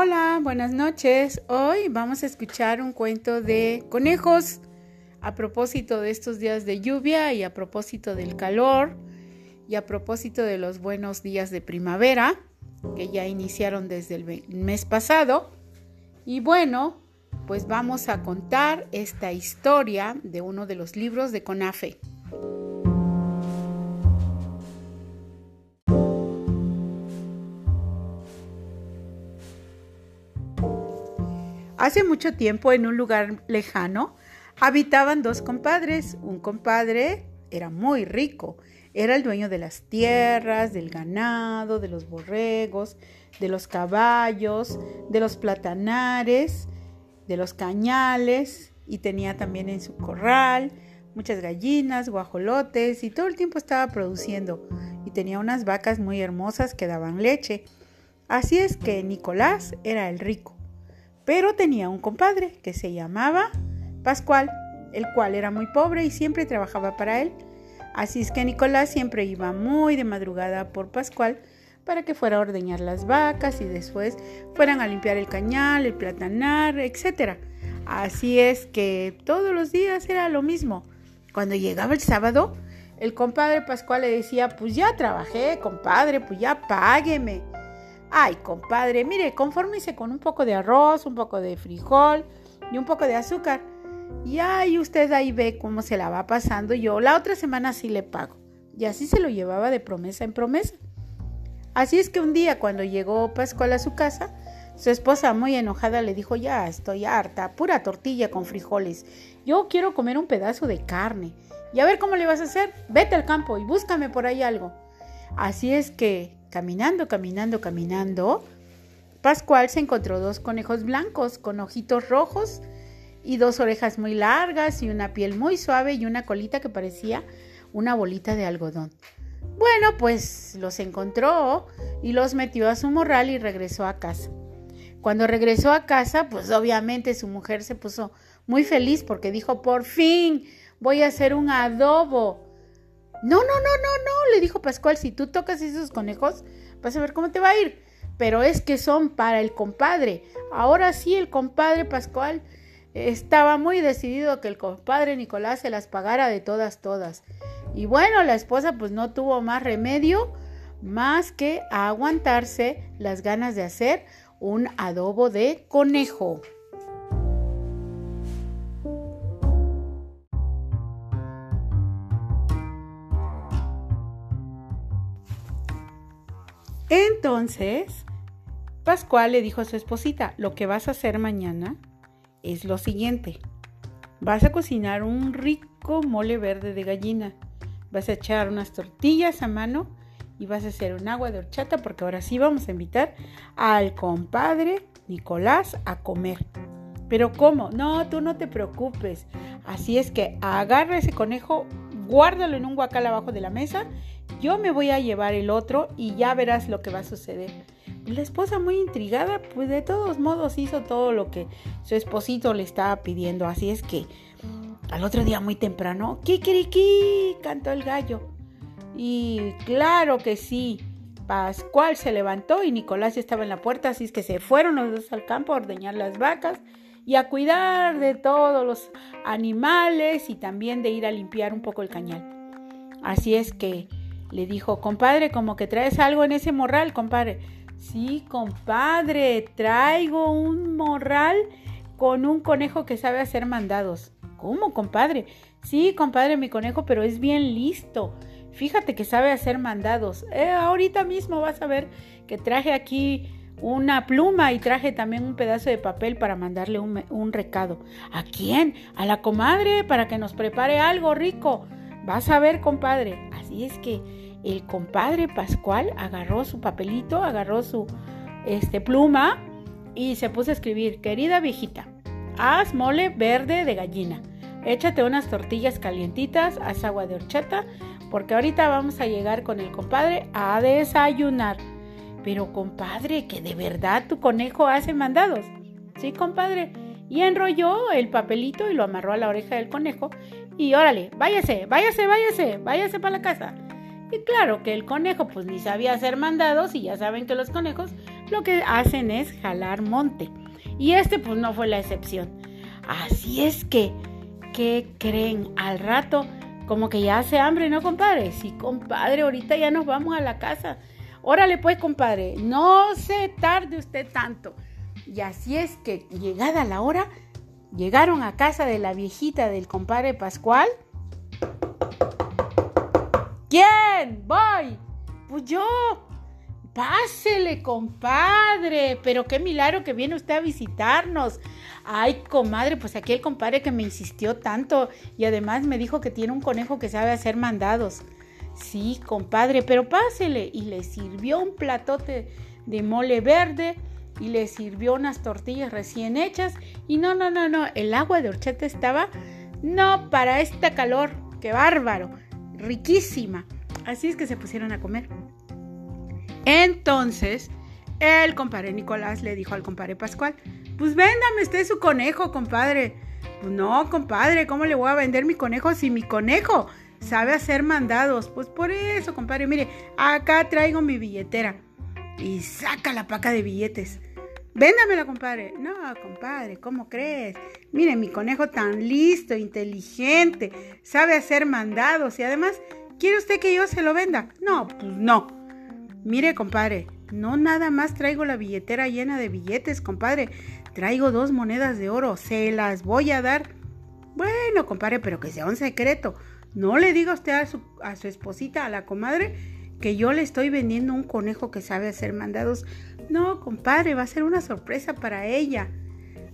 Hola, buenas noches. Hoy vamos a escuchar un cuento de conejos a propósito de estos días de lluvia y a propósito del calor y a propósito de los buenos días de primavera que ya iniciaron desde el mes pasado. Y bueno, pues vamos a contar esta historia de uno de los libros de CONAFE. Hace mucho tiempo, en un lugar lejano, habitaban dos compadres. Un compadre era muy rico, era el dueño de las tierras, del ganado, de los borregos, de los caballos, de los platanares, de los cañales, y tenía también en su corral muchas gallinas, guajolotes, y todo el tiempo estaba produciendo, y tenía unas vacas muy hermosas que daban leche. Así es que Nicolás era el rico pero tenía un compadre que se llamaba Pascual, el cual era muy pobre y siempre trabajaba para él. Así es que Nicolás siempre iba muy de madrugada por Pascual para que fuera a ordeñar las vacas y después fueran a limpiar el cañal, el platanar, etc. Así es que todos los días era lo mismo. Cuando llegaba el sábado, el compadre Pascual le decía, pues ya trabajé, compadre, pues ya págueme. Ay, compadre, mire, confórmese con un poco de arroz, un poco de frijol y un poco de azúcar. Y ahí usted ahí ve cómo se la va pasando. Yo la otra semana sí le pago. Y así se lo llevaba de promesa en promesa. Así es que un día cuando llegó Pascual a su casa, su esposa muy enojada le dijo, ya estoy harta, pura tortilla con frijoles. Yo quiero comer un pedazo de carne. Y a ver cómo le vas a hacer. Vete al campo y búscame por ahí algo. Así es que Caminando, caminando, caminando, Pascual se encontró dos conejos blancos con ojitos rojos y dos orejas muy largas y una piel muy suave y una colita que parecía una bolita de algodón. Bueno, pues los encontró y los metió a su morral y regresó a casa. Cuando regresó a casa, pues obviamente su mujer se puso muy feliz porque dijo, por fin voy a hacer un adobo no, no, no, no, no, le dijo Pascual, si tú tocas esos conejos, vas a ver cómo te va a ir. Pero es que son para el compadre. Ahora sí, el compadre Pascual estaba muy decidido que el compadre Nicolás se las pagara de todas, todas. Y bueno, la esposa pues no tuvo más remedio más que aguantarse las ganas de hacer un adobo de conejo. Entonces, Pascual le dijo a su esposita, lo que vas a hacer mañana es lo siguiente. Vas a cocinar un rico mole verde de gallina. Vas a echar unas tortillas a mano y vas a hacer un agua de horchata porque ahora sí vamos a invitar al compadre Nicolás a comer. Pero ¿cómo? No, tú no te preocupes. Así es que agarra ese conejo, guárdalo en un guacal abajo de la mesa yo me voy a llevar el otro y ya verás lo que va a suceder. La esposa muy intrigada, pues de todos modos hizo todo lo que su esposito le estaba pidiendo. Así es que al otro día muy temprano, ¡Kikiriki! cantó el gallo. Y claro que sí, Pascual se levantó y Nicolás estaba en la puerta, así es que se fueron los dos al campo a ordeñar las vacas y a cuidar de todos los animales y también de ir a limpiar un poco el cañal. Así es que le dijo, compadre, como que traes algo en ese morral, compadre. Sí, compadre, traigo un morral con un conejo que sabe hacer mandados. ¿Cómo, compadre? Sí, compadre, mi conejo, pero es bien listo. Fíjate que sabe hacer mandados. Eh, ahorita mismo vas a ver que traje aquí una pluma y traje también un pedazo de papel para mandarle un, un recado. ¿A quién? A la comadre para que nos prepare algo rico. Vas a ver, compadre. Así es que el compadre Pascual agarró su papelito, agarró su este, pluma y se puso a escribir, querida viejita, haz mole verde de gallina, échate unas tortillas calientitas, haz agua de horchata, porque ahorita vamos a llegar con el compadre a desayunar. Pero compadre, que de verdad tu conejo hace mandados. Sí, compadre. Y enrolló el papelito y lo amarró a la oreja del conejo y órale, váyase, váyase, váyase, váyase para la casa. Y claro que el conejo pues ni sabía hacer mandados y ya saben que los conejos lo que hacen es jalar monte. Y este pues no fue la excepción. Así es que, ¿qué creen? Al rato como que ya hace hambre, ¿no, compadre? Sí, compadre, ahorita ya nos vamos a la casa. Órale pues, compadre, no se tarde usted tanto. Y así es que, llegada la hora, llegaron a casa de la viejita del compadre Pascual. ¿Quién? Voy. Pues yo. Pásele, compadre. Pero qué milagro que viene usted a visitarnos. Ay, comadre, pues aquí el compadre que me insistió tanto y además me dijo que tiene un conejo que sabe hacer mandados. Sí, compadre, pero pásele. Y le sirvió un platote de mole verde y le sirvió unas tortillas recién hechas. Y no, no, no, no, el agua de horchata estaba, no, para este calor, qué bárbaro, riquísima. Así es que se pusieron a comer. Entonces, el compadre Nicolás le dijo al compadre Pascual, pues véndame usted su conejo, compadre. Pues no, compadre, ¿cómo le voy a vender mi conejo si mi conejo sabe hacer mandados? Pues por eso, compadre, mire, acá traigo mi billetera. Y saca la paca de billetes. Véndamela, compadre. No, compadre, ¿cómo crees? Mire, mi conejo tan listo, inteligente, sabe hacer mandados y además, ¿quiere usted que yo se lo venda? No, pues no. Mire, compadre, no nada más traigo la billetera llena de billetes, compadre. Traigo dos monedas de oro, se las voy a dar. Bueno, compadre, pero que sea un secreto. No le diga usted a su, a su esposita, a la comadre, que yo le estoy vendiendo un conejo que sabe hacer mandados no, compadre, va a ser una sorpresa para ella.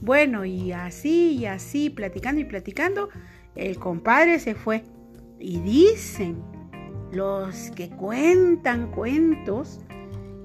Bueno, y así y así, platicando y platicando, el compadre se fue. Y dicen los que cuentan cuentos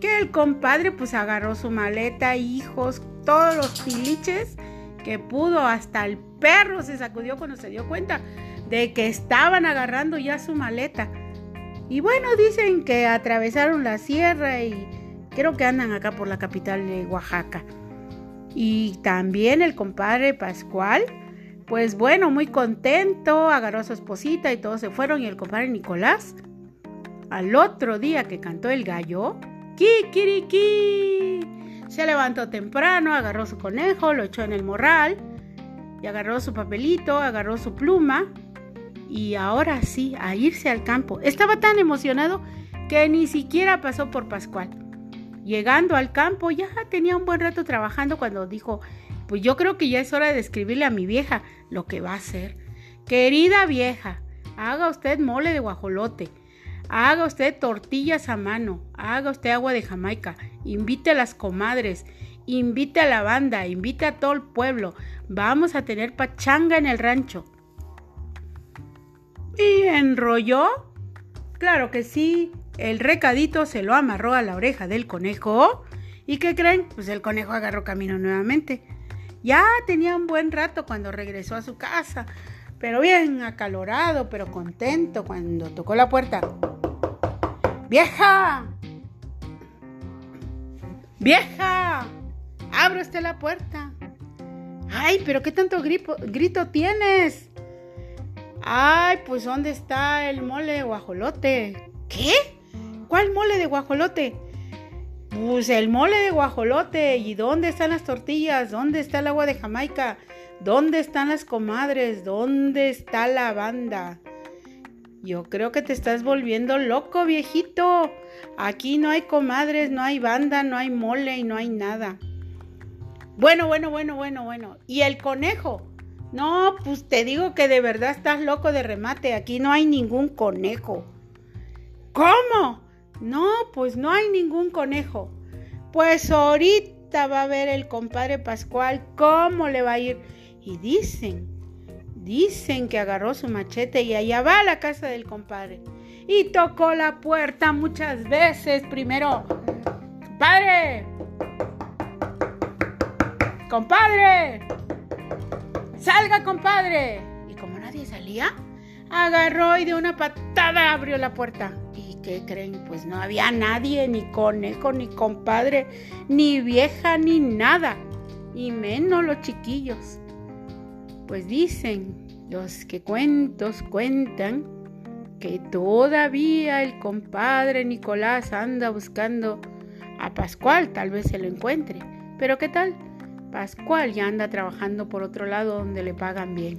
que el compadre pues agarró su maleta, hijos, todos los piliches que pudo, hasta el perro se sacudió cuando se dio cuenta de que estaban agarrando ya su maleta. Y bueno, dicen que atravesaron la sierra y Creo que andan acá por la capital de Oaxaca. Y también el compadre Pascual, pues bueno, muy contento, agarró a su esposita y todos se fueron. Y el compadre Nicolás, al otro día que cantó el gallo, ¡Kikiriki! Se levantó temprano, agarró su conejo, lo echó en el morral y agarró su papelito, agarró su pluma y ahora sí, a irse al campo. Estaba tan emocionado que ni siquiera pasó por Pascual. Llegando al campo ya tenía un buen rato trabajando cuando dijo, pues yo creo que ya es hora de escribirle a mi vieja lo que va a hacer. Querida vieja, haga usted mole de guajolote, haga usted tortillas a mano, haga usted agua de Jamaica, invite a las comadres, invite a la banda, invite a todo el pueblo, vamos a tener pachanga en el rancho. ¿Y enrolló? Claro que sí, el recadito se lo amarró a la oreja del conejo. ¿Y qué creen? Pues el conejo agarró camino nuevamente. Ya tenía un buen rato cuando regresó a su casa, pero bien acalorado, pero contento cuando tocó la puerta. ¡Vieja! ¡Vieja! ¡Abre usted la puerta! ¡Ay, pero qué tanto grito, tienes! ¡Ay, pues ¿dónde está el mole guajolote? ¿Qué? ¿Cuál mole de guajolote? Pues el mole de guajolote. ¿Y dónde están las tortillas? ¿Dónde está el agua de Jamaica? ¿Dónde están las comadres? ¿Dónde está la banda? Yo creo que te estás volviendo loco, viejito. Aquí no hay comadres, no hay banda, no hay mole y no hay nada. Bueno, bueno, bueno, bueno, bueno. ¿Y el conejo? No, pues te digo que de verdad estás loco de remate. Aquí no hay ningún conejo. ¿Cómo? No, pues no hay ningún conejo. Pues ahorita va a ver el compadre Pascual cómo le va a ir. Y dicen, dicen que agarró su machete y allá va a la casa del compadre. Y tocó la puerta muchas veces. Primero, compadre, compadre, salga compadre. Y como nadie salía, agarró y de una patada abrió la puerta. ¿qué creen? Pues no había nadie, ni conejo, ni compadre, ni vieja, ni nada, y menos los chiquillos. Pues dicen los que cuentos cuentan que todavía el compadre Nicolás anda buscando a Pascual, tal vez se lo encuentre. Pero ¿qué tal? Pascual ya anda trabajando por otro lado donde le pagan bien.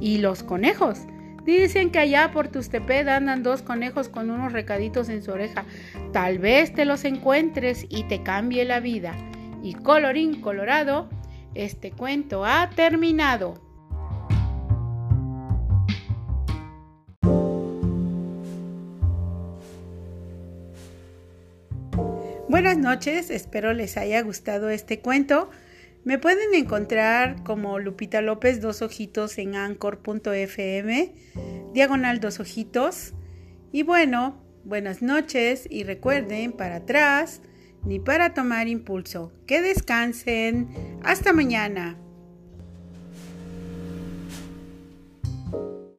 ¿Y los conejos? Dicen que allá por Tusteped andan dos conejos con unos recaditos en su oreja. Tal vez te los encuentres y te cambie la vida. Y colorín colorado, este cuento ha terminado. Buenas noches, espero les haya gustado este cuento. Me pueden encontrar como Lupita López Dos Ojitos en anchor.fm, diagonal Dos Ojitos. Y bueno, buenas noches y recuerden, para atrás ni para tomar impulso. Que descansen. Hasta mañana.